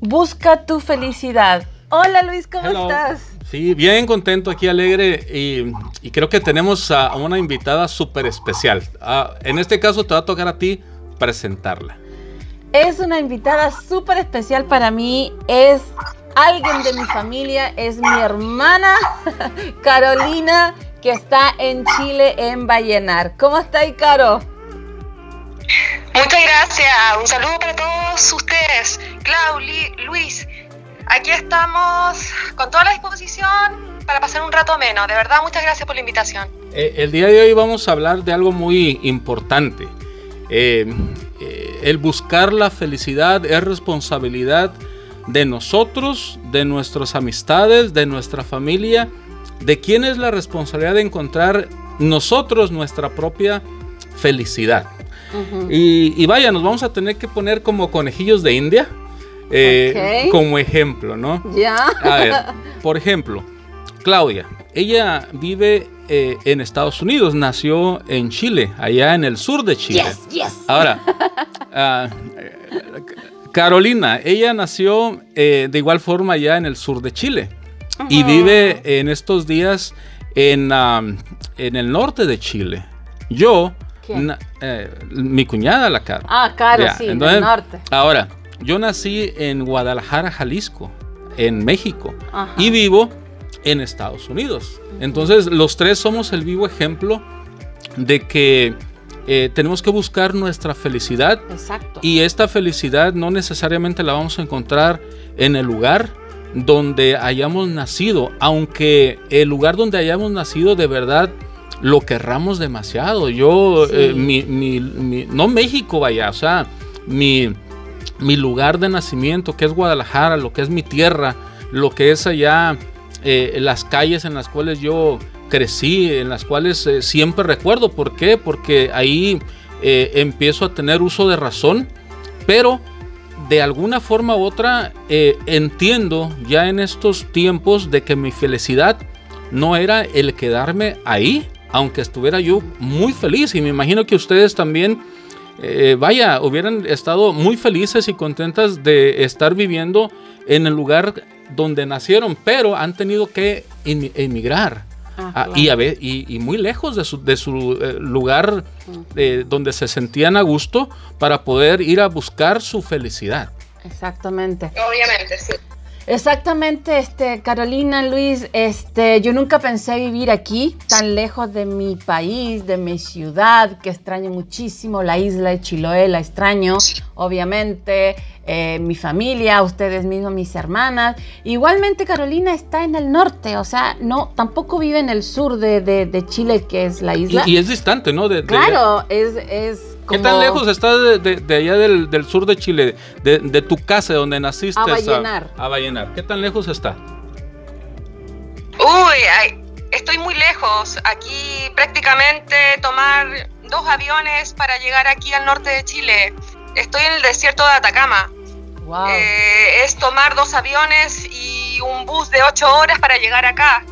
Busca tu felicidad. Hola Luis, ¿cómo estás? Sí, bien contento aquí, alegre y, creo que tenemos a una invitada súper especial. Ah, en este caso te va a tocar a ti presentarla. Es una invitada súper especial para mí, es alguien de mi familia, es mi hermana Carolina que está en Chile en Vallenar. ¿Cómo está ahí, Caro? Muchas gracias, un saludo para todos ustedes. Claudia, Luis, aquí estamos con toda la disposición para pasar un rato menos. De verdad, muchas gracias por la invitación. Eh, el día de hoy vamos a hablar de algo muy importante. Eh, eh, el buscar la felicidad es responsabilidad de nosotros, de nuestras amistades, de nuestra familia. ¿De quién es la responsabilidad de encontrar nosotros nuestra propia felicidad? Y, vaya, nos vamos a tener que poner como conejillos de India eh, como ejemplo, ¿no? Ya. A ver, por ejemplo, Claudia, ella vive eh, en Estados Unidos, nació en Chile, allá en el sur de Chile. Yes, yes. Ahora, ah, Carolina, ella nació eh, de igual forma allá en el sur de Chile y vive en estos días en, en el norte de Chile. Yo eh, mi cuñada, la Caro. Ah, Caro, sí, del norte. Ahora, yo nací en Guadalajara, Jalisco, en México, y vivo en Estados Unidos. Entonces, los tres somos el vivo ejemplo de que eh, tenemos que buscar nuestra felicidad. Exacto. Y esta felicidad no necesariamente la vamos a encontrar en el lugar donde hayamos nacido, aunque el lugar donde hayamos nacido de verdad lo querramos demasiado. Yo, eh, mi, no México, vaya, o sea, mi, mi, lugar de nacimiento, que es Guadalajara, lo que es mi tierra, lo que es allá, eh, las calles en las cuales yo crecí, en las cuales eh, siempre recuerdo. ¿Por qué? Porque ahí empiezo a tener uso de razón, pero de alguna forma u otra entiendo ya en estos tiempos de que mi felicidad no era el quedarme ahí, aunque estuviera yo muy feliz y me imagino que ustedes también, eh, vaya, hubieran estado muy felices y contentas de estar viviendo en el lugar donde nacieron, pero han tenido que emigrar. Ah, ah, y, a ver, y, muy lejos de su, de su eh, lugar donde se sentían a gusto para poder ir a buscar su felicidad. Exactamente. Obviamente, sí. Exactamente, este, Carolina, Luis, este, yo nunca pensé vivir aquí, tan lejos de mi país, de mi ciudad, que extraño muchísimo, la isla de Chiloé, la extraño, obviamente, eh, mi familia, ustedes mismos, mis hermanas. Igualmente, Carolina está en el norte, o sea, no, tampoco vive en el sur de, Chile, que es la isla. Y, es distante, ¿no? claro, es, es ¿Qué tan lejos estás de, allá del, sur de Chile, de, tu casa donde naciste? A Vallenar. A, Vallenar. ¿Qué tan lejos está? Uy, estoy muy lejos. Aquí prácticamente tomar dos aviones para llegar aquí al norte de Chile. Estoy en el desierto de Atacama. Wow. Eh, es tomar dos aviones y un bus de ocho horas para llegar acá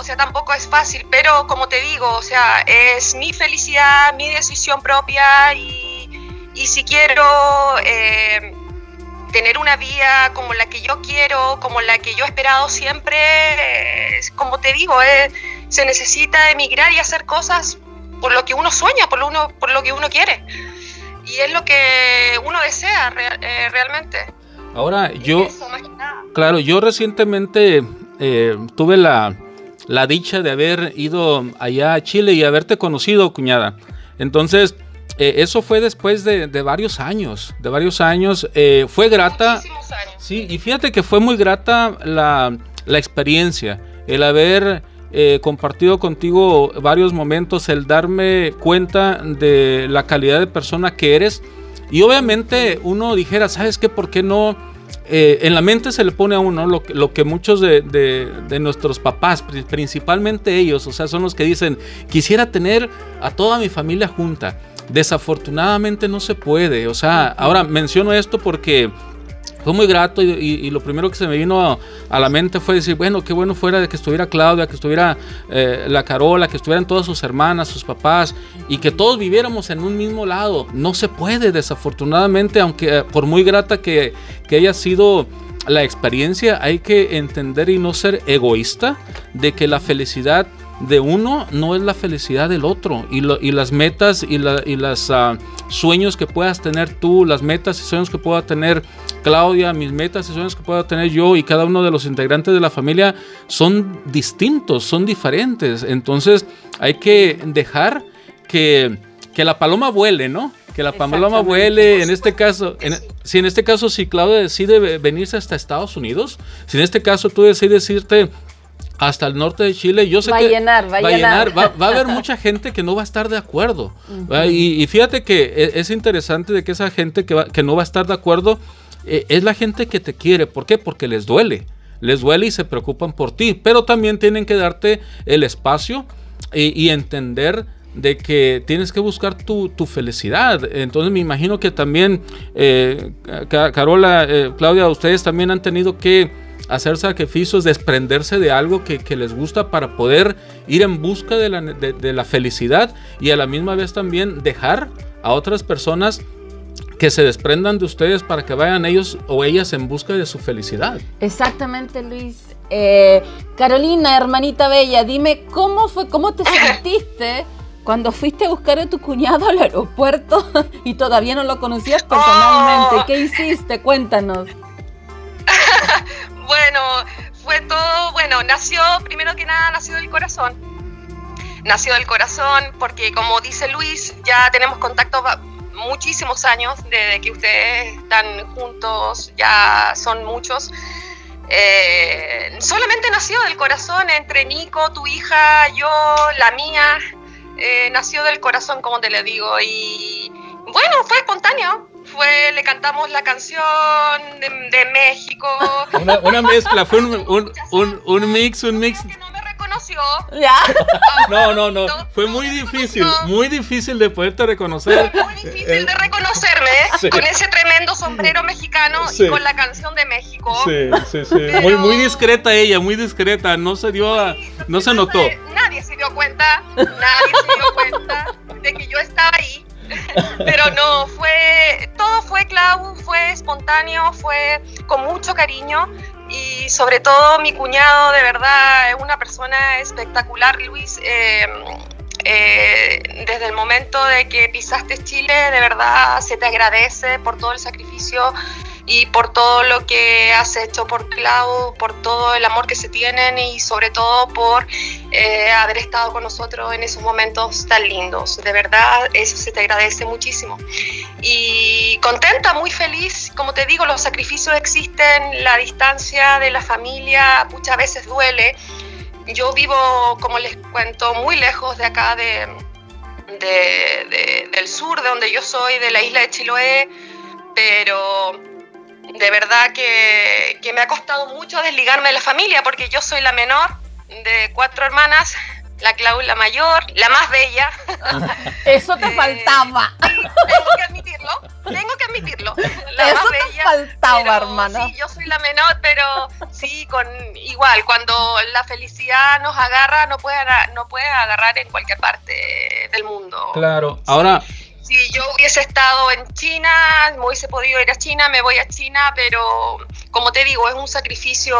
o sea, tampoco es fácil, pero como te digo, o sea, es mi felicidad, mi decisión propia y, y si quiero eh, tener una vida como la que yo quiero, como la que yo he esperado siempre, como te digo, se necesita emigrar y hacer cosas por lo que uno sueña, por lo, uno, por lo que uno quiere. Y es lo que uno desea eh, realmente. Ahora, yo, claro, yo recientemente eh, tuve la, la dicha de haber ido allá a Chile y haberte conocido, cuñada. Entonces, eh, eso fue después de, varios años, de varios años. Eh, fue grata. Años. Sí, y fíjate que fue muy grata la, experiencia, el haber eh, compartido contigo varios momentos, el darme cuenta de la calidad de persona que eres. Y obviamente uno dijera, ¿sabes qué? ¿Por qué no? Eh, en la mente se le pone a uno lo, lo que muchos de, nuestros papás, principalmente ellos, o sea, son los que dicen, quisiera tener a toda mi familia junta. Desafortunadamente no se puede. O sea, ahora menciono esto porque fue muy grato y, lo primero que se me vino a, la mente fue decir, bueno, qué bueno fuera de que estuviera Claudia, que estuviera eh, la Carola, que estuvieran todas sus hermanas, sus papás y que todos viviéramos en un mismo lado. No se puede, desafortunadamente, aunque eh, por muy grata que, que haya sido la experiencia, hay que entender y no ser egoísta de que la felicidad de uno no es la felicidad del otro. Y, las metas y, los ah, sueños que puedas tener tú, las metas y sueños que pueda tener Claudia, mis metas y sueños que pueda tener yo y cada uno de los integrantes de la familia son distintos, son diferentes. Entonces hay que dejar que, la paloma vuele, ¿no? Que la paloma vuele, en este caso, si en este caso si Claudia decide venirse hasta Estados Unidos, si en este caso tú decides irte hasta el norte de Chile, yo sé va que a llenar, va, a llenar. Va, a haber mucha gente que no va a estar de acuerdo. y, fíjate que e, es, interesante de que esa gente que, que no va a estar de acuerdo eh, es la gente que te quiere. ¿Por qué? Porque les duele. Les duele y se preocupan por ti. Pero también tienen que darte el espacio y, entender de que tienes que buscar tu, felicidad. Entonces me imagino que también, eh, Carola, eh, Claudia, ustedes también han tenido que hacer sacrificios, desprenderse de algo que, les gusta para poder ir en busca de la, de la felicidad y a la misma vez también dejar a otras personas que se desprendan de ustedes para que vayan ellos o ellas en busca de su felicidad. Exactamente, Luis. Eh, Carolina, hermanita bella, dime cómo fue, cómo te sentiste cuando fuiste a buscar a tu cuñado al aeropuerto y todavía no lo conocías personalmente. Oh. ¿Qué hiciste? Cuéntanos. bueno, fue todo, bueno, nació, primero que nada, nació del corazón. Nació del corazón porque, como dice Luis, ya tenemos contacto muchísimos años desde que ustedes están juntos, ya son muchos. Eh, solamente nació del corazón entre Nico, tu hija, yo, la mía. Eh, nació del corazón, como te le digo. Y bueno, fue espontáneo. Fue, le cantamos la canción de, México. Una, mezcla, fue un, un, mix, un mix. ¿Ya? No, no, no. Fue muy difícil, muy difícil de poderte reconocer. Muy difícil de reconocerme ¿eh? con ese tremendo sombrero mexicano y con la canción de México. Sí, sí, sí. Muy, muy discreta ella, muy discreta. No se dio a, no se notó. Nadie se dio cuenta, nadie se dio cuenta de que yo estaba ahí. Pero no, fue, todo fue Clau, fue espontáneo, fue con mucho cariño y sobre todo mi cuñado de verdad es una persona espectacular, Luis. Eh, eh, desde el momento de que pisaste Chile, de verdad se te agradece por todo el sacrificio y por todo lo que has hecho por Clau, por todo el amor que se tienen y sobre todo por eh, haber estado con nosotros en esos momentos tan lindos. De verdad, eso se te agradece muchísimo. Y contenta, muy feliz. Como te digo, los sacrificios existen, la distancia de la familia muchas veces duele. Yo vivo, como les cuento, muy lejos de acá, de, del sur, de donde yo soy, de la isla de Chiloé, pero de verdad que, que, me ha costado mucho desligarme de la familia porque yo soy la menor de cuatro hermanas, la Claudia mayor, la más bella. Eso te eh, faltaba. tengo que admitirlo, tengo que admitirlo. La Eso te faltaba, hermana. Sí, yo soy la menor, pero sí, con igual, cuando la felicidad nos agarra, no puede, no puede agarrar en cualquier parte del mundo. Claro, ahora si yo hubiese estado en China, me hubiese podido ir a China, me voy a China, pero como te digo, es un sacrificio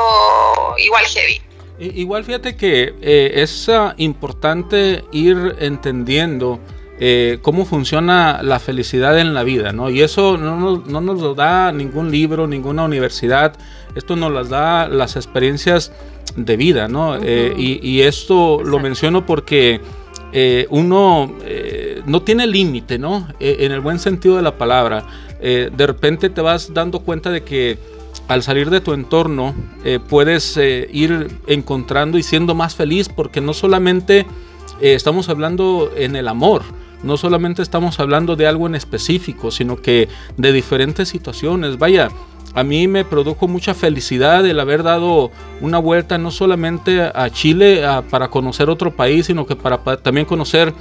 igual heavy. Igual fíjate que eh, es ah, importante ir entendiendo eh, cómo funciona la felicidad en la vida, ¿no? Y eso no, nos lo da ningún libro, ninguna universidad, esto nos las da las experiencias de vida, ¿no? Eh, y, esto lo menciono porque uno no tiene límite, ¿no? E, en el buen sentido de la palabra. Eh, de repente te vas dando cuenta de que al salir de tu entorno eh, puedes eh, ir encontrando y siendo más feliz porque no solamente estamos hablando en el amor, no solamente estamos hablando de algo en específico, sino que de diferentes situaciones. Vaya, a mí me produjo mucha felicidad el haber dado una vuelta no solamente a Chile para conocer otro país, sino que para también conocer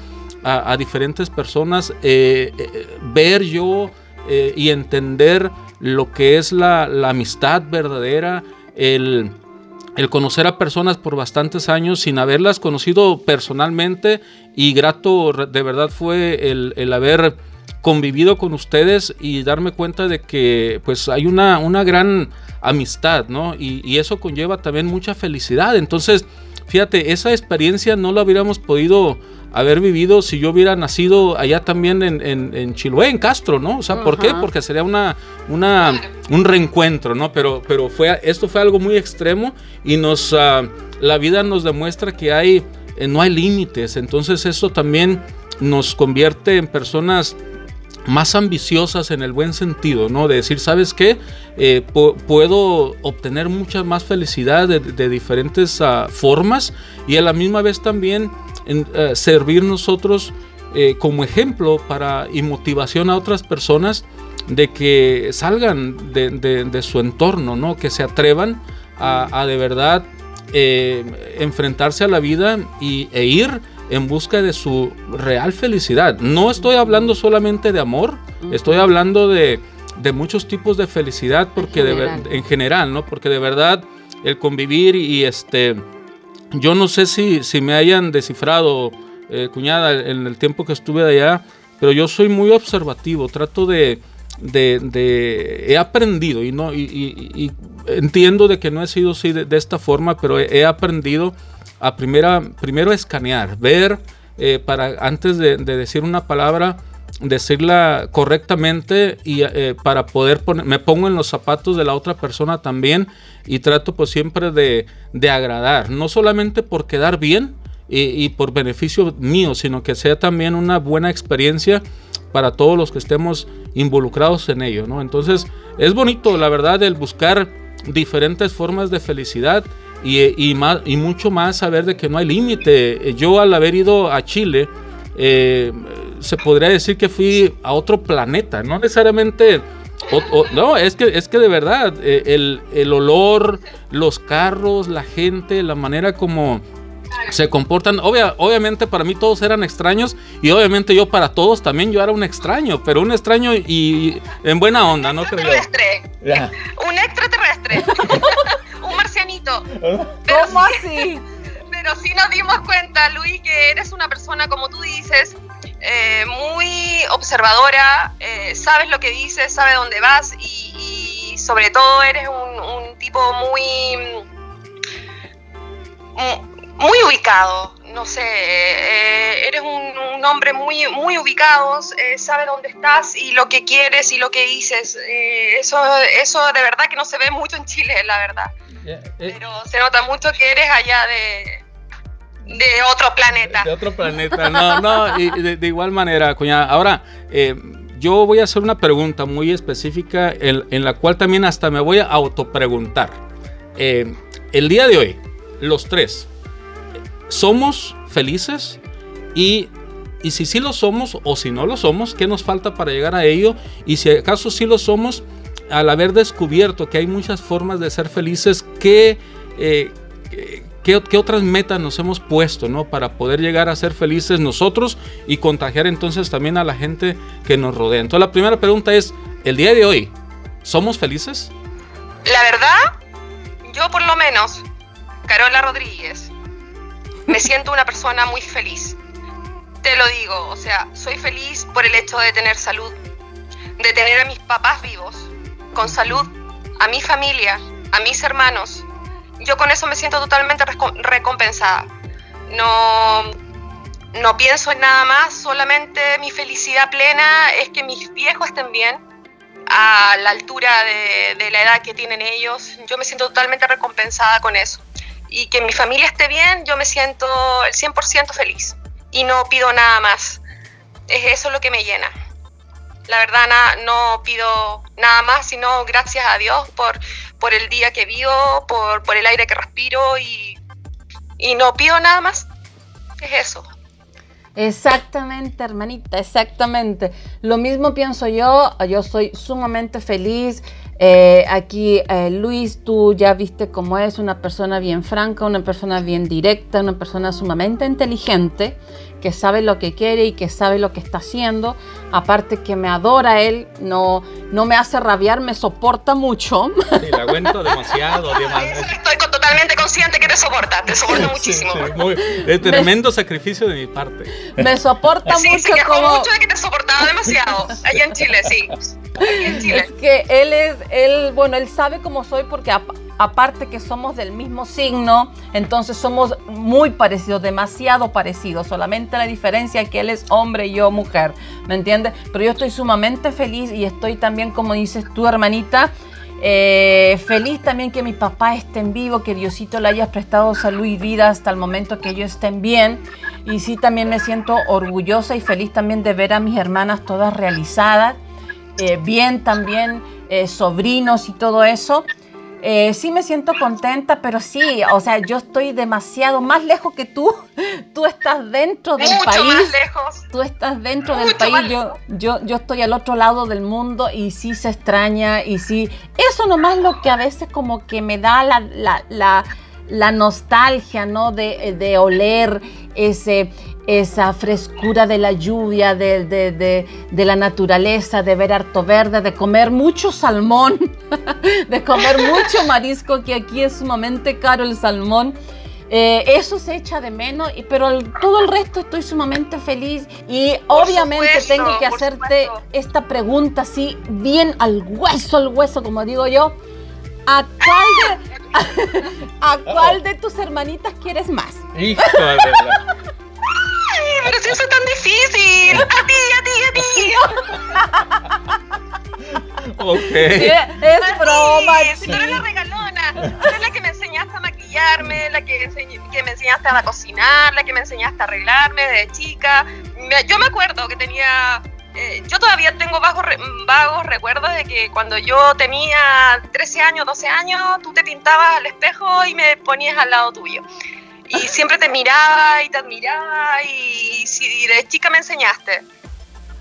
a, diferentes personas, eh, eh, ver yo eh, y entender lo que es la, amistad verdadera, el, conocer a personas por bastantes años sin haberlas conocido personalmente y grato de verdad fue el, haber convivido con ustedes y darme cuenta de que pues hay una, una gran amistad, ¿no? Y, eso conlleva también mucha felicidad. Entonces, fíjate, esa experiencia no la hubiéramos podido haber vivido si yo hubiera nacido allá también en, en, Chiloé, en Castro, ¿no? O sea, ¿por qué? Porque sería una, una, un reencuentro, ¿no? Pero, pero fue, esto fue algo muy extremo y nos, ah, la vida nos demuestra que hay, eh, no hay límites. Entonces eso también nos convierte en personas más ambiciosas en el buen sentido, ¿no? De decir, ¿sabes qué? Eh, puedo obtener mucha más felicidad de, diferentes ah, formas y a la misma vez también eh, servir nosotros eh, como ejemplo para y motivación a otras personas de que salgan de, su entorno, ¿no? que se atrevan a, de verdad enfrentarse a la vida y, e ir en busca de su real felicidad. No estoy hablando solamente de amor, estoy hablando de, muchos tipos de felicidad porque en general. De, en general, ¿no? Porque de verdad el convivir y este yo no sé si, si me hayan descifrado, eh, cuñada, en el tiempo que estuve allá, pero yo soy muy observativo, trato de, de, he aprendido y no y, entiendo de que no he sido así de, esta forma, pero he, aprendido a primera, primero escanear, ver eh, para antes de, decir una palabra, decirla correctamente y eh, para poder poner, me pongo en los zapatos de la otra persona también y trato pues siempre de, agradar, no solamente por quedar bien y, por beneficio mío, sino que sea también una buena experiencia para todos los que estemos involucrados en ello, ¿no? Entonces es bonito, la verdad, el buscar diferentes formas de felicidad y, más, y mucho más saber de que no hay límite. Yo al haber ido a Chile, eh, se podría decir que fui a otro planeta, no necesariamente... no, es que, es que de verdad, eh, el, olor, los carros, la gente, la manera como se comportan. obviamente para mí todos eran extraños y obviamente yo para todos también yo era un extraño, pero un extraño y en buena onda, ¿no creo? Un extraterrestre. un marcianito. ¿Cómo así? Pero sí nos dimos cuenta, Luis, que eres una persona, como tú dices, eh, muy observadora, eh, sabes lo que dices, sabes dónde vas y, sobre todo eres un, tipo muy, mm, muy ubicado. No sé, eh, eres un, hombre muy, muy ubicado, sabes dónde estás y lo que quieres y lo que dices. eso, eso de verdad que no se ve mucho en Chile, la verdad. Pero se nota mucho que eres allá de, de otro planeta. De otro planeta, no, no, y de, igual manera, cuñada. Ahora, eh, yo voy a hacer una pregunta muy específica en, la cual también hasta me voy a autopreguntar. Eh, el día de hoy, los tres, ¿somos felices? Y, y si sí lo somos o si no lo somos, ¿qué nos falta para llegar a ello? Y si acaso sí lo somos, al haber descubierto que hay muchas formas de ser felices, ¿qué, eh, ¿Qué, otras metas nos hemos puesto ¿no? para poder llegar a ser felices nosotros y contagiar entonces también a la gente que nos rodea? Entonces la primera pregunta es, el día de hoy, ¿somos felices? La verdad, yo por lo menos, Carola Rodríguez, me siento una persona muy feliz. Te lo digo, o sea, soy feliz por el hecho de tener salud, de tener a mis papás vivos, con salud, a mi familia, a mis hermanos, yo con eso me siento totalmente recompensada. No, no pienso en nada más, solamente mi felicidad plena es que mis viejos estén bien, a la altura de, de, la edad que tienen ellos. Yo me siento totalmente recompensada con eso. Y que mi familia esté bien, yo me siento el 100% feliz. Y no pido nada más. Es eso lo que me llena. La verdad, no pido nada más, sino gracias a Dios por, por el día que vivo, por, por el aire que respiro y, y no pido nada más. Es eso. Exactamente, hermanita, exactamente. Lo mismo pienso yo, yo soy sumamente feliz Eh, aquí, eh, Luis, tú ya viste cómo es una persona bien franca, una persona bien directa, una persona sumamente inteligente, que sabe lo que quiere y que sabe lo que está haciendo. Aparte que me adora él, no, no me hace rabiar, me soporta mucho. Sí, la aguento demasiado. Estoy totalmente consciente que te soporta, te soporta muchísimo. es tremendo sacrificio de mi parte. Me soporta mucho. Se como... mucho de que te soportaba demasiado. Allá en Chile, sí. Es que él es, él, bueno, él sabe cómo soy porque aparte que somos del mismo signo, entonces somos muy parecidos, demasiado parecidos. Solamente la diferencia es que él es hombre y yo mujer, ¿me entiendes? Pero yo estoy sumamente feliz y estoy también, como dices tú, hermanita, eh, feliz también que mi papá esté en vivo, que Diosito le haya prestado salud y vida hasta el momento que ellos estén bien. Y sí, también me siento orgullosa y feliz también de ver a mis hermanas todas realizadas. Eh, bien también eh, sobrinos y todo eso. Eh, sí me siento contenta, pero sí, o sea, yo estoy demasiado más lejos que tú. Tú estás dentro del Mucho país. Más lejos. Tú estás dentro del país. Yo, yo, yo estoy al otro lado del mundo y sí se extraña y sí. Eso nomás lo que a veces como que me da la, la, la, la nostalgia, ¿no? De, de oler ese, esa frescura de la lluvia, de, la naturaleza, de ver harto verde, de comer mucho salmón, de comer mucho marisco, que aquí es sumamente caro el salmón. Eh, eso se echa de menos, pero todo el resto estoy sumamente feliz y obviamente tengo que hacerte esta pregunta así, bien al hueso, al hueso, como digo yo. ¿A cuál de, a, cuál de tus hermanitas quieres más? Hijo de pero si eso es tan difícil. A ti, a ti, a ti. ok. es broma. Si tú eres la regalona, tú eres la que me enseñaste a maquillarme, la que, que me enseñaste a cocinar, la que me enseñaste a arreglarme de chica. Yo me acuerdo que tenía eh, yo todavía tengo vagos, vagos recuerdos de que cuando yo tenía 13 años, 12 años, tú te pintabas al espejo y me ponías al lado tuyo y siempre te miraba y te admiraba y, si de chica me enseñaste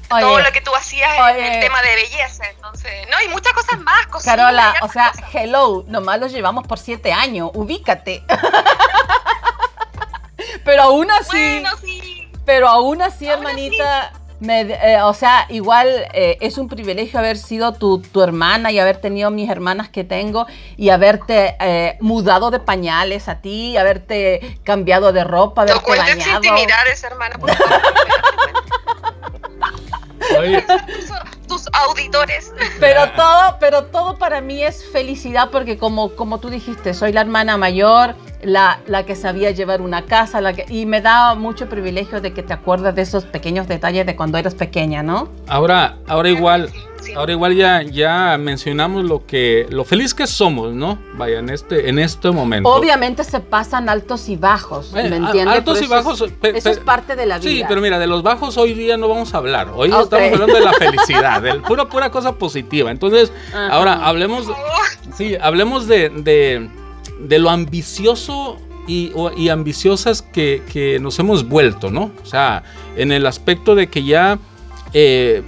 todo lo que tú hacías en el tema de belleza, entonces, no, y muchas cosas más. Carola, o sea, hello, nomás los llevamos por siete años, ubícate. pero aún así, bueno, sí. pero aún así, hermanita, eh, o sea, igual eh, es un privilegio haber sido tu, hermana y haber tenido mis hermanas que tengo y haberte eh, mudado de pañales a ti, haberte cambiado de ropa, haberte no bañado. intimidades, hermana, por favor. Tus, auditores. Pero todo, pero todo para mí es felicidad porque como, como tú dijiste, soy la hermana mayor, la, la, que sabía llevar una casa, la que, y me da mucho privilegio de que te acuerdas de esos pequeños detalles de cuando eras pequeña, ¿no? Ahora, ahora igual, ahora igual ya, ya mencionamos lo que, lo feliz que somos, ¿no? Vaya, en este, en este momento. Obviamente se pasan altos y bajos, ¿me entiendes? Altos y bajos. Eso es, parte de la vida. Sí, pero mira, de los bajos hoy día no vamos a hablar. Hoy estamos hablando de la felicidad, de pura, pura cosa positiva. Entonces, ahora hablemos, sí, hablemos de de lo ambicioso y, ambiciosas que, nos hemos vuelto, ¿no? O sea, en el aspecto de que ya eh,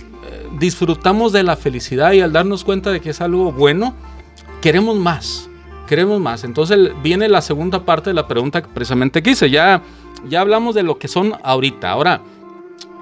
disfrutamos de la felicidad y al darnos cuenta de que es algo bueno, queremos más, queremos más. Entonces viene la segunda parte de la pregunta que precisamente quise. Ya, ya hablamos de lo que son ahorita. Ahora,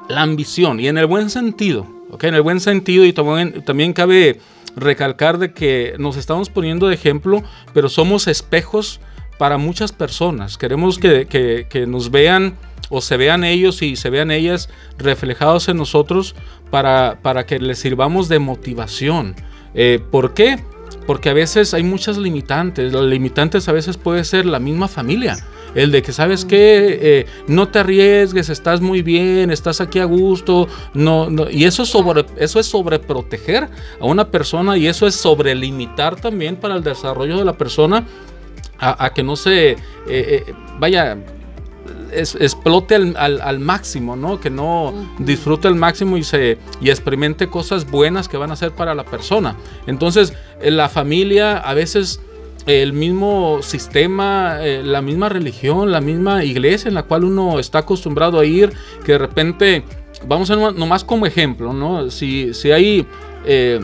la ambición y en el buen sentido, ¿ok? En el buen sentido y también, también cabe recalcar de que nos estamos poniendo de ejemplo, pero somos espejos para muchas personas. Queremos que, nos vean o se vean ellos y se vean ellas reflejados en nosotros para, para que les sirvamos de motivación. Eh, ¿Por qué? Porque a veces hay muchas limitantes. Las limitantes a veces puede ser la misma familia. El de que sabes que eh, no te arriesgues, estás muy bien, estás aquí a gusto, no, y eso es sobre eso es sobreproteger a una persona y eso es sobrelimitar también para el desarrollo de la persona a, que no se eh, eh, vaya explote al, máximo, ¿no? Que no disfrute al máximo y se y experimente cosas buenas que van a ser para la persona. Entonces, la familia a veces el mismo sistema, eh, la misma religión, la misma iglesia en la cual uno está acostumbrado a ir, que de repente, vamos a nomás como ejemplo, ¿no? Si, si hay, eh,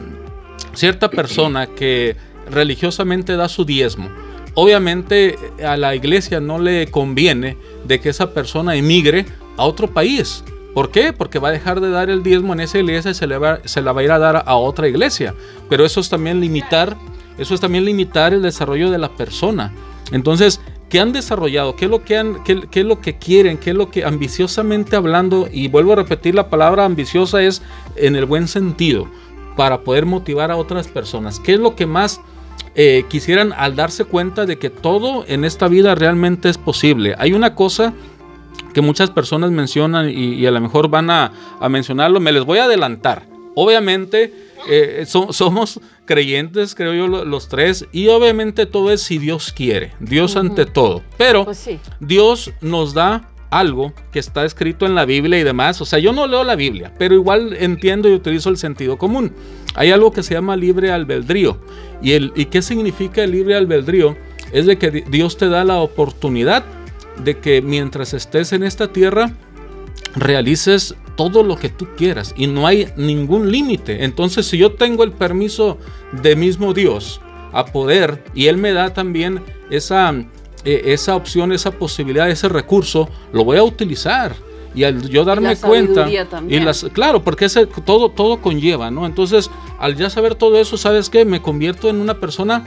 cierta persona que religiosamente da su diezmo, obviamente a la iglesia no le conviene de que esa persona emigre a otro país. ¿Por qué? Porque va a dejar de dar el diezmo en esa iglesia y se, le se la va a ir a dar a otra iglesia. Pero eso es también limitar, eso es también limitar el desarrollo de la persona. Entonces, ¿qué han desarrollado? ¿Qué es lo que han, qué, es lo que quieren? ¿Qué es lo que ambiciosamente hablando? Y vuelvo a repetir la palabra ambiciosa es en el buen sentido para poder motivar a otras personas. ¿Qué es lo que más eh, quisieran al darse cuenta de que todo en esta vida realmente es posible? Hay una cosa que muchas personas mencionan y, a lo mejor van a, mencionarlo, me les voy a adelantar. Obviamente eh, somos creyentes, creo yo, los tres, y obviamente todo es si Dios quiere, Dios ante todo. Pero pues Dios nos da algo que está escrito en la Biblia y demás. O sea, yo no leo la Biblia, pero igual entiendo y utilizo el sentido común. Hay algo que se llama libre albedrío. ¿Y, el, y qué significa el libre albedrío? Es de que Dios te da la oportunidad de que mientras estés en esta tierra, realices todo lo que tú quieras y no hay ningún límite. Entonces, si yo tengo el permiso de mismo Dios a poder y Él me da también esa e, esa opción, esa posibilidad, ese recurso, lo voy a utilizar. Y al yo darme cuenta, y las, claro, porque ese, todo, todo conlleva, ¿no? Entonces, al ya saber todo eso, ¿sabes qué? Me convierto en una persona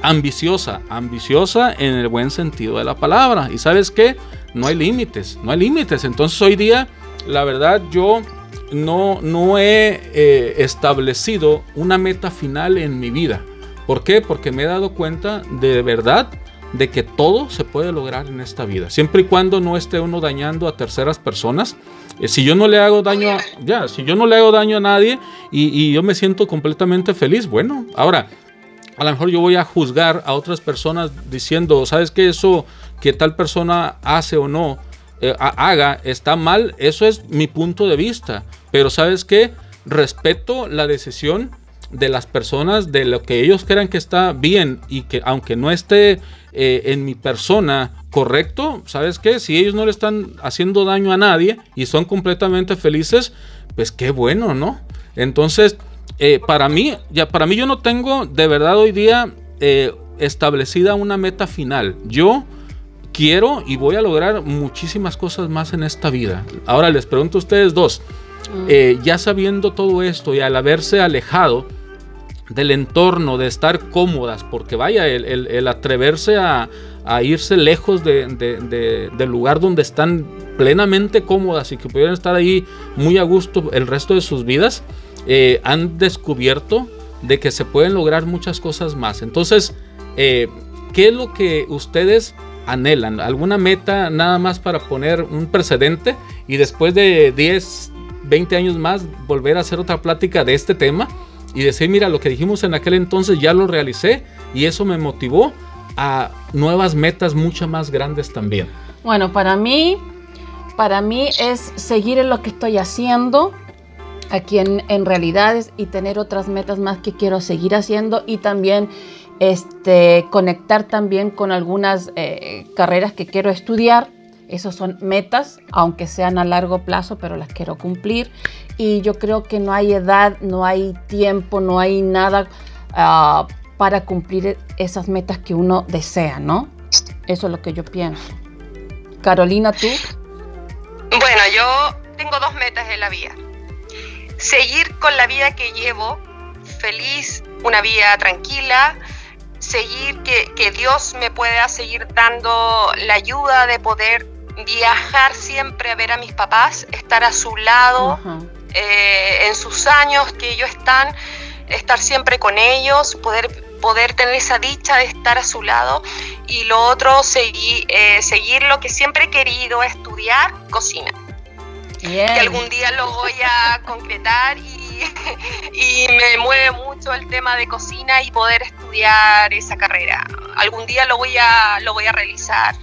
ambiciosa, ambiciosa en el buen sentido de la palabra. Y sabes qué? No hay límites, no hay límites. Entonces hoy día, la verdad, yo no, no he eh, establecido una meta final en mi vida. ¿Por qué? Porque me he dado cuenta de verdad de que todo se puede lograr en esta vida, siempre y cuando no esté uno dañando a terceras personas. Eh, si yo no le hago daño, a, ya, si yo no le hago daño a nadie y, yo me siento completamente feliz, bueno, ahora a lo mejor yo voy a juzgar a otras personas diciendo, sabes que eso que tal persona hace o no eh, haga está mal, eso es mi punto de vista, pero sabes que respeto la decisión de las personas de lo que ellos crean que está bien y que aunque no esté eh, en mi persona correcto, ¿sabes qué? Si ellos no le están haciendo daño a nadie y son completamente felices, pues qué bueno, ¿no? Entonces, eh, para mí, ya para mí yo no tengo de verdad hoy día establecida una meta final. Yo quiero y voy a lograr muchísimas cosas más en esta vida. Ahora les pregunto a ustedes dos, mm. ya sabiendo todo esto y al haberse alejado, del entorno, de estar cómodas, porque vaya, el, atreverse a, irse lejos del lugar donde están plenamente cómodas y que pudieran estar ahí muy a gusto el resto de sus vidas, eh, han descubierto de que se pueden lograr muchas cosas más. Entonces, eh, ¿qué es lo que ustedes anhelan? ¿Alguna meta nada más para poner un precedente y después de 10, 20 años más volver a hacer otra plática de este tema? y decir, mira, lo que dijimos en aquel entonces ya lo realicé y eso me motivó a nuevas metas mucho más grandes también. Bueno, para mí, para mí es seguir en lo que estoy haciendo aquí en, en realidades y tener otras metas más que quiero seguir haciendo y también este, conectar también con algunas eh, carreras que quiero estudiar esas son metas, aunque sean a largo plazo, pero las quiero cumplir. Y yo creo que no hay edad, no hay tiempo, no hay nada ah, para cumplir esas metas que uno desea, ¿no? Eso es lo que yo pienso. Carolina, ¿tú? Bueno, yo tengo dos metas en la vida. Seguir con la vida que llevo, feliz, una vida tranquila, seguir que, que, Dios me pueda seguir dando la ayuda de poder viajar siempre a ver a mis papás, estar a su lado eh, en sus años que ellos están, estar siempre con ellos, poder, poder tener esa dicha de estar a su lado. Y lo otro, seguir, eh, seguir lo que siempre he querido, estudiar cocina. Que algún día lo voy a concretar y, y me mueve mucho el tema de cocina y poder estudiar esa carrera. Algún día lo voy a, lo voy a realizar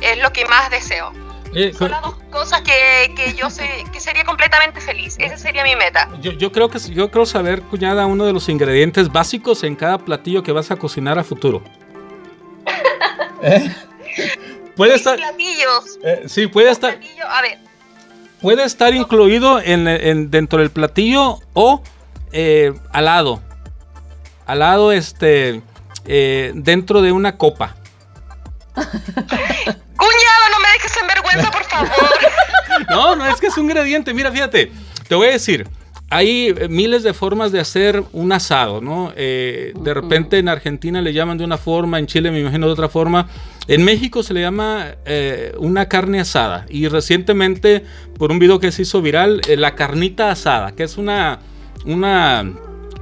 es lo que más deseo. Eh, Son las dos cosas que, que yo sé que sería completamente feliz. Esa sería mi meta. Yo, yo, creo que yo creo saber, cuñada, uno de los ingredientes básicos en cada platillo que vas a cocinar a futuro. ¿Eh? Puede estar. Platillos. Eh, sí, puede estar. a ver. Puede estar incluido en, en, dentro del platillo o eh, al lado. al lado, este, eh, dentro de una copa. Cuñado, no me dejes en vergüenza, por favor. no, no es que es un ingrediente. Mira, fíjate, te voy a decir. Hay miles de formas de hacer un asado, ¿no? Eh, de repente en Argentina le llaman de una forma, en Chile me imagino de otra forma. En México se le llama eh, una carne asada. Y recientemente, por un video que se hizo viral, la carnita asada, que es una, una,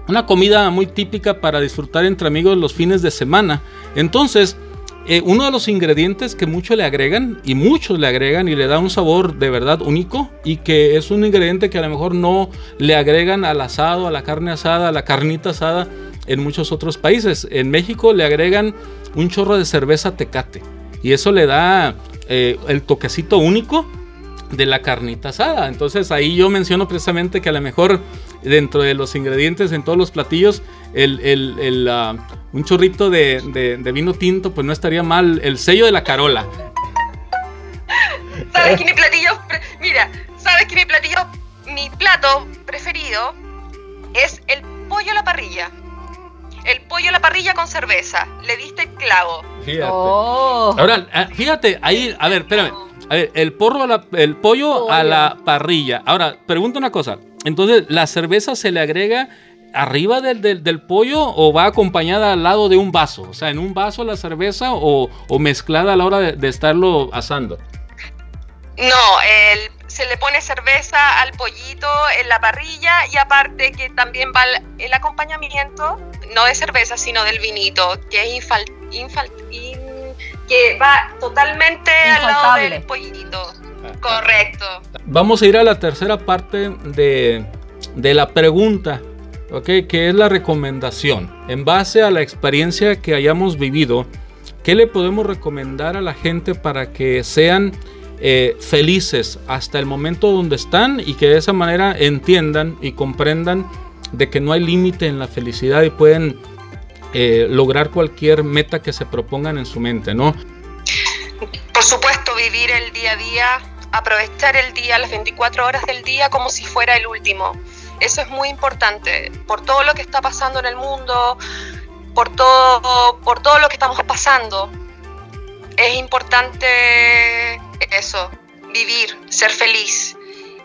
una comida muy típica para disfrutar entre amigos los fines de semana. Entonces, eh, uno de los ingredientes que muchos le agregan y muchos le agregan y le da un sabor de verdad único y que es un ingrediente que a lo mejor no le agregan al asado, a la carne asada, a la carnita asada en muchos otros países. En México le agregan un chorro de cerveza tecate y eso le da eh, el toquecito único de la carnita asada. Entonces ahí yo menciono precisamente que a lo mejor dentro de los ingredientes en todos los platillos, el, ah, un chorrito de, vino tinto, pues no estaría mal. El sello de la carola. ¿Sabes que mi platillo, mira, sabes que mi platillo, mi plato preferido es el pollo a la parrilla? El pollo a la parrilla con cerveza. Le diste el clavo. Fíjate. Oh. Ahora, ah, fíjate, ahí, a ver, espérame. A ver, el, porro el pollo a la parrilla. Ahora, pregunto una cosa. Entonces, ¿la cerveza se le agrega arriba del, pollo o va acompañada al lado de un vaso? O sea, en un vaso la cerveza o, mezclada a la hora de, estarlo asando. No, se le pone cerveza al pollito en la parrilla y aparte que también va el, acompañamiento, no de cerveza, sino del vinito, que es infal, que va totalmente al lado del pollito. Correcto. Vamos a ir a la tercera parte de, la pregunta, ¿ok? Que es la recomendación. En base a la experiencia que hayamos vivido, ¿qué le podemos recomendar a la gente para que sean eh, felices hasta el momento donde están y que de esa manera entiendan y comprendan de que no hay límite en la felicidad y pueden eh, lograr cualquier meta que se propongan en su mente, ¿no? Por supuesto, vivir el día a día, aprovechar el día, las 24 horas del día como si fuera el último. Eso es muy importante por todo lo que está pasando en el mundo, por todo, por todo lo que estamos pasando. Es importante eso, vivir, ser feliz.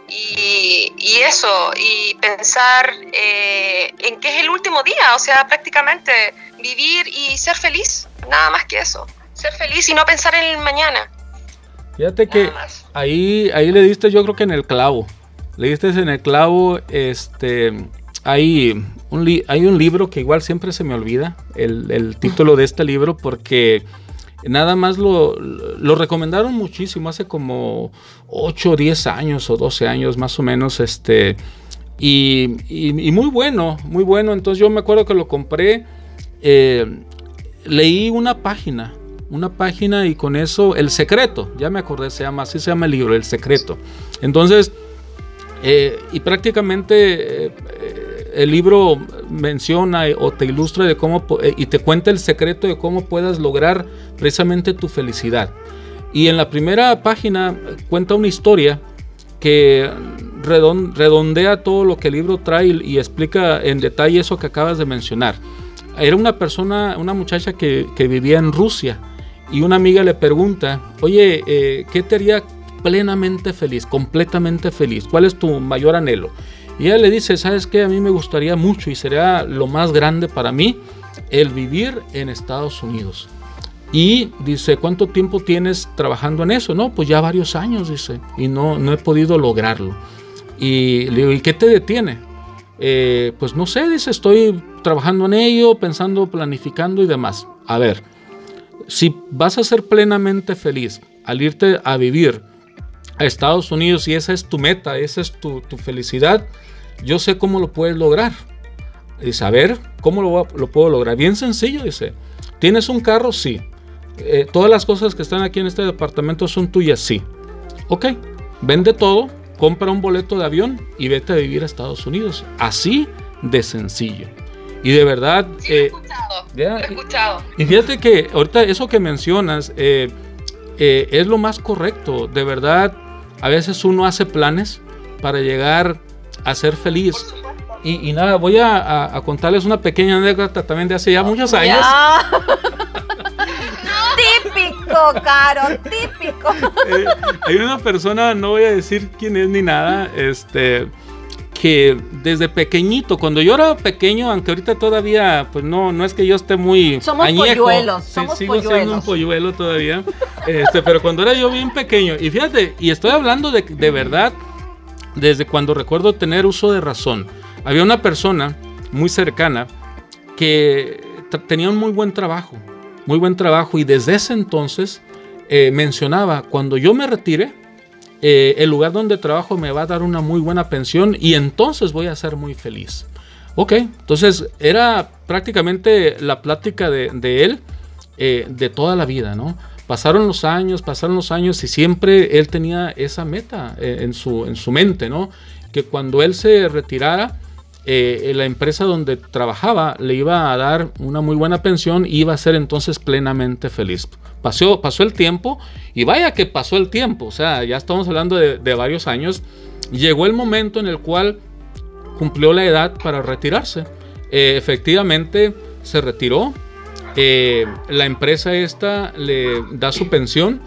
Y, eso, y pensar eh, en que es el último día, o sea, prácticamente vivir y ser feliz, nada más que eso, ser feliz y no pensar en el mañana. Fíjate que ahí, ahí le diste yo creo que en el clavo, le diste en el clavo, este, hay un, hay un libro que igual siempre se me olvida, el, el título de este libro, porque Nada más lo, recomendaron muchísimo, hace como 8 o 10 años o 12 años más o menos, este, y, muy bueno, muy bueno. Entonces yo me acuerdo que lo compré, eh, leí una página, una página y con eso, El Secreto, ya me acordé, se llama, así se llama el libro, El Secreto. Entonces, eh, y prácticamente eh, el libro menciona o te ilustra de cómo eh, y te cuenta el secreto de cómo puedas lograr precisamente tu felicidad. Y en la primera página cuenta una historia que redondea todo lo que el libro trae y explica en detalle eso que acabas de mencionar. Era una persona, una muchacha que, vivía en Rusia y una amiga le pregunta, oye, ¿qué te haría plenamente feliz, completamente feliz? ¿Cuál es tu mayor anhelo? Y ella le dice, ¿sabes qué? A mí me gustaría mucho y sería lo más grande para mí el vivir en Estados Unidos. Y dice, ¿cuánto tiempo tienes trabajando en eso? No, pues ya varios años, dice, y no, no he podido lograrlo. Y le digo, ¿y qué te detiene? Eh, pues no sé, dice, estoy trabajando en ello, pensando, planificando y demás. A ver, si vas a ser plenamente feliz al irte a vivir a Estados Unidos y esa es tu meta, esa es tu, tu felicidad, yo sé cómo lo puedes lograr. Y saber cómo lo, lo, puedo lograr. Bien sencillo, dice. ¿Tienes un carro? Sí. Eh, todas las cosas que están aquí en este departamento son tuyas, sí. Ok, vende todo, compra un boleto de avión y vete a vivir a Estados Unidos. Así de sencillo. Y de verdad... Sí, he eh, escuchado, he escuchado. Y fíjate que ahorita eso que mencionas eh, es lo más correcto. De verdad, a veces uno hace planes para llegar a ser feliz. Y, nada, voy a, contarles una pequeña anécdota también de hace ya muchos años. típico, Caro, típico. Eh, hay una persona, no voy a decir quién es ni nada, este que desde pequeñito, cuando yo era pequeño, aunque ahorita todavía, pues no, no es que yo esté muy somos polluelos, somos sigo siendo un polluelo todavía, este, pero cuando era yo bien pequeño, y fíjate, y estoy hablando de, de verdad, desde cuando recuerdo tener uso de razón, había una persona muy cercana que tenía un muy buen trabajo, muy buen trabajo, y desde ese entonces eh, mencionaba, cuando yo me retire, eh, el lugar donde trabajo me va a dar una muy buena pensión y entonces voy a ser muy feliz. Ok, entonces era prácticamente la plática de, él eh, de toda la vida, ¿no? Pasaron los años, pasaron los años y siempre él tenía esa meta eh, en, su, en su mente, ¿no? Que cuando él se retirara, la empresa donde trabajaba le iba a dar una muy buena pensión y iba a ser entonces plenamente feliz. Pasó, el tiempo y vaya que pasó el tiempo, o sea, ya estamos hablando de, varios años. Llegó el momento en el cual cumplió la edad para retirarse. Eh, efectivamente se retiró. Eh, la empresa esta le da su pensión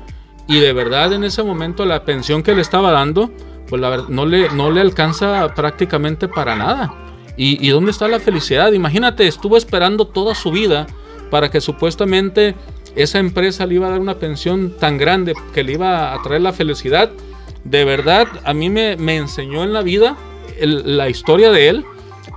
y de verdad en ese momento la pensión que le estaba dando, pues no le alcanza prácticamente para nada. ¿Y, ¿Y dónde está la felicidad? Imagínate, estuvo esperando toda su vida para que supuestamente esa empresa le iba a dar una pensión tan grande que le iba a traer la felicidad. De verdad, a mí me, enseñó en la vida la historia de él,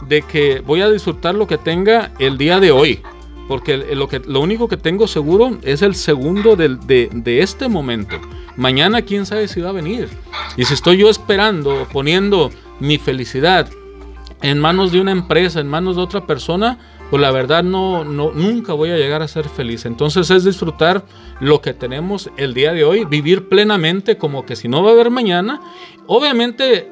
de que voy a disfrutar lo que tenga el día de hoy. Porque lo, que, lo único que tengo seguro es el segundo de, de este momento. Mañana quién sabe si va a venir. Y si estoy yo esperando, poniendo mi felicidad en manos de una empresa, en manos de otra persona, pues la verdad no, no, nunca voy a llegar a ser feliz. Entonces es disfrutar lo que tenemos el día de hoy, vivir plenamente como que si no va a haber mañana. Obviamente,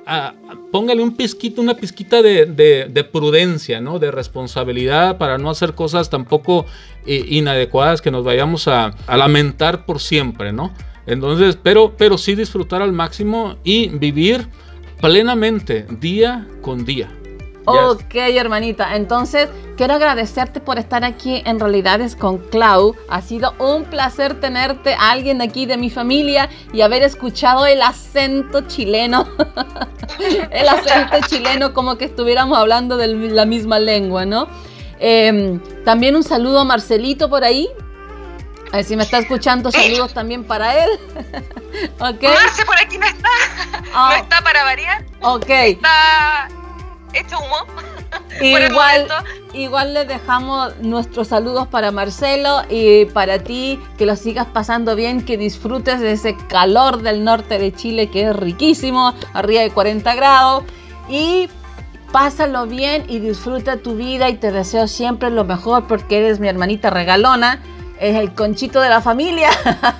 póngale un pizquito, una pizquita de, prudencia, ¿no? De responsabilidad para no hacer cosas tampoco eh, inadecuadas que nos vayamos a, a, lamentar por siempre, ¿no? Entonces, pero, pero sí disfrutar al máximo y vivir plenamente día con día. Ok, hermanita. Entonces, quiero agradecerte por estar aquí en Realidades con Clau. Ha sido un placer tenerte, alguien aquí de mi familia, y haber escuchado el acento chileno. el acento chileno, como que estuviéramos hablando de la misma lengua, ¿no? Em, también un saludo a Marcelito por ahí. A ver si me está escuchando, saludos también para él. ¿Ok? Marce por aquí no está. No ah. está para variar. Ok. Está hecho humo. Igual, igual les dejamos nuestros saludos para Marcelo y para ti, que lo sigas pasando bien, que disfrutes de ese calor del norte de Chile que es riquísimo, arriba de 40 grados. Y pásalo bien y disfruta tu vida y te deseo siempre lo mejor porque eres mi hermanita regalona es el conchito de la familia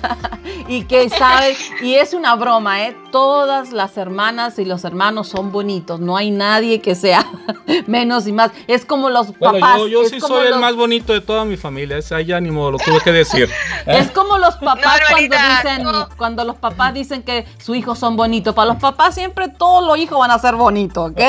y que sabe, y es una broma, ¿eh? Todas las hermanas y los hermanos son bonitos, no hay nadie que sea menos y más. Es como los papás. yo, sí soy el más bonito de toda mi familia, ese ya ni modo, lo tuve que decir. Es como los papás cuando dicen, cuando los papás dicen que sus hijos son bonitos. Para los papás siempre todos los hijos van a ser bonitos, ¿ok?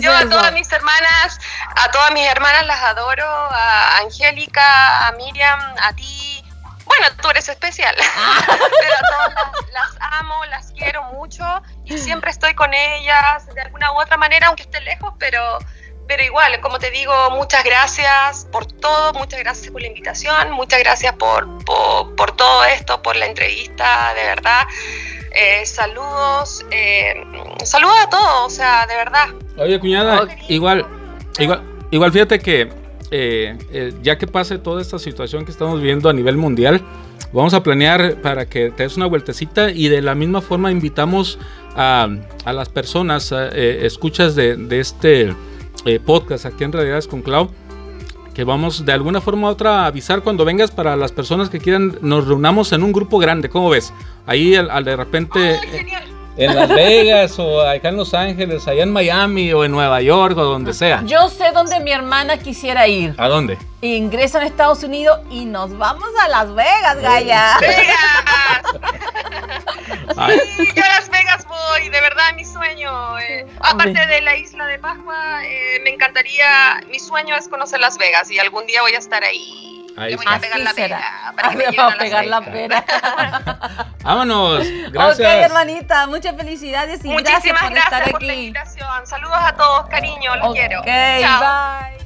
yo a todas mis hermanas, a todas mis hermanas las adoro, a Angélica, a Miriam, a ti. Bueno, tú eres especial, ah. pero a todas las, amo, las quiero mucho y siempre estoy con ellas de alguna u otra manera, aunque esté lejos, pero, pero igual, como te digo, muchas gracias por todo, muchas gracias por la invitación, muchas gracias por, por, todo esto, por la entrevista, de verdad. Eh, saludos, eh, saludos a todos, o sea, de verdad. Oye, cuñada, igual, igual, igual fíjate que eh, eh, ya que pase toda esta situación que estamos viendo a nivel mundial, vamos a planear para que te des una vueltecita y de la misma forma invitamos a, las personas, eh, escuchas de, este podcast aquí en Realidades con Clau, que vamos de alguna forma u otra a avisar cuando vengas para las personas que quieran, nos reunamos en un grupo grande, ¿cómo ves? Ahí al, de repente en Las Vegas o acá en Los Ángeles, allá en Miami o en Nueva York o donde sea. Yo sé dónde mi hermana quisiera ir. ¿A dónde? Ingresa en Estados Unidos y nos vamos a Las Vegas, Gaya. ¡Vegas! Sí, yo a Las Vegas voy, de verdad, mi sueño. eh, aparte de la isla de Pascua, eh, me encantaría, mi sueño es conocer Las Vegas y algún día voy a estar ahí. Ahí voy está. a pegar la será. pera para que me vamos a pegar la pera. Vámonos. Gracias. Ok, hermanita, muchas felicidades y gracias Muchísimas por gracias estar por la aquí. invitación. Saludos a todos, cariño, los Ok, quiero. bye. Chao.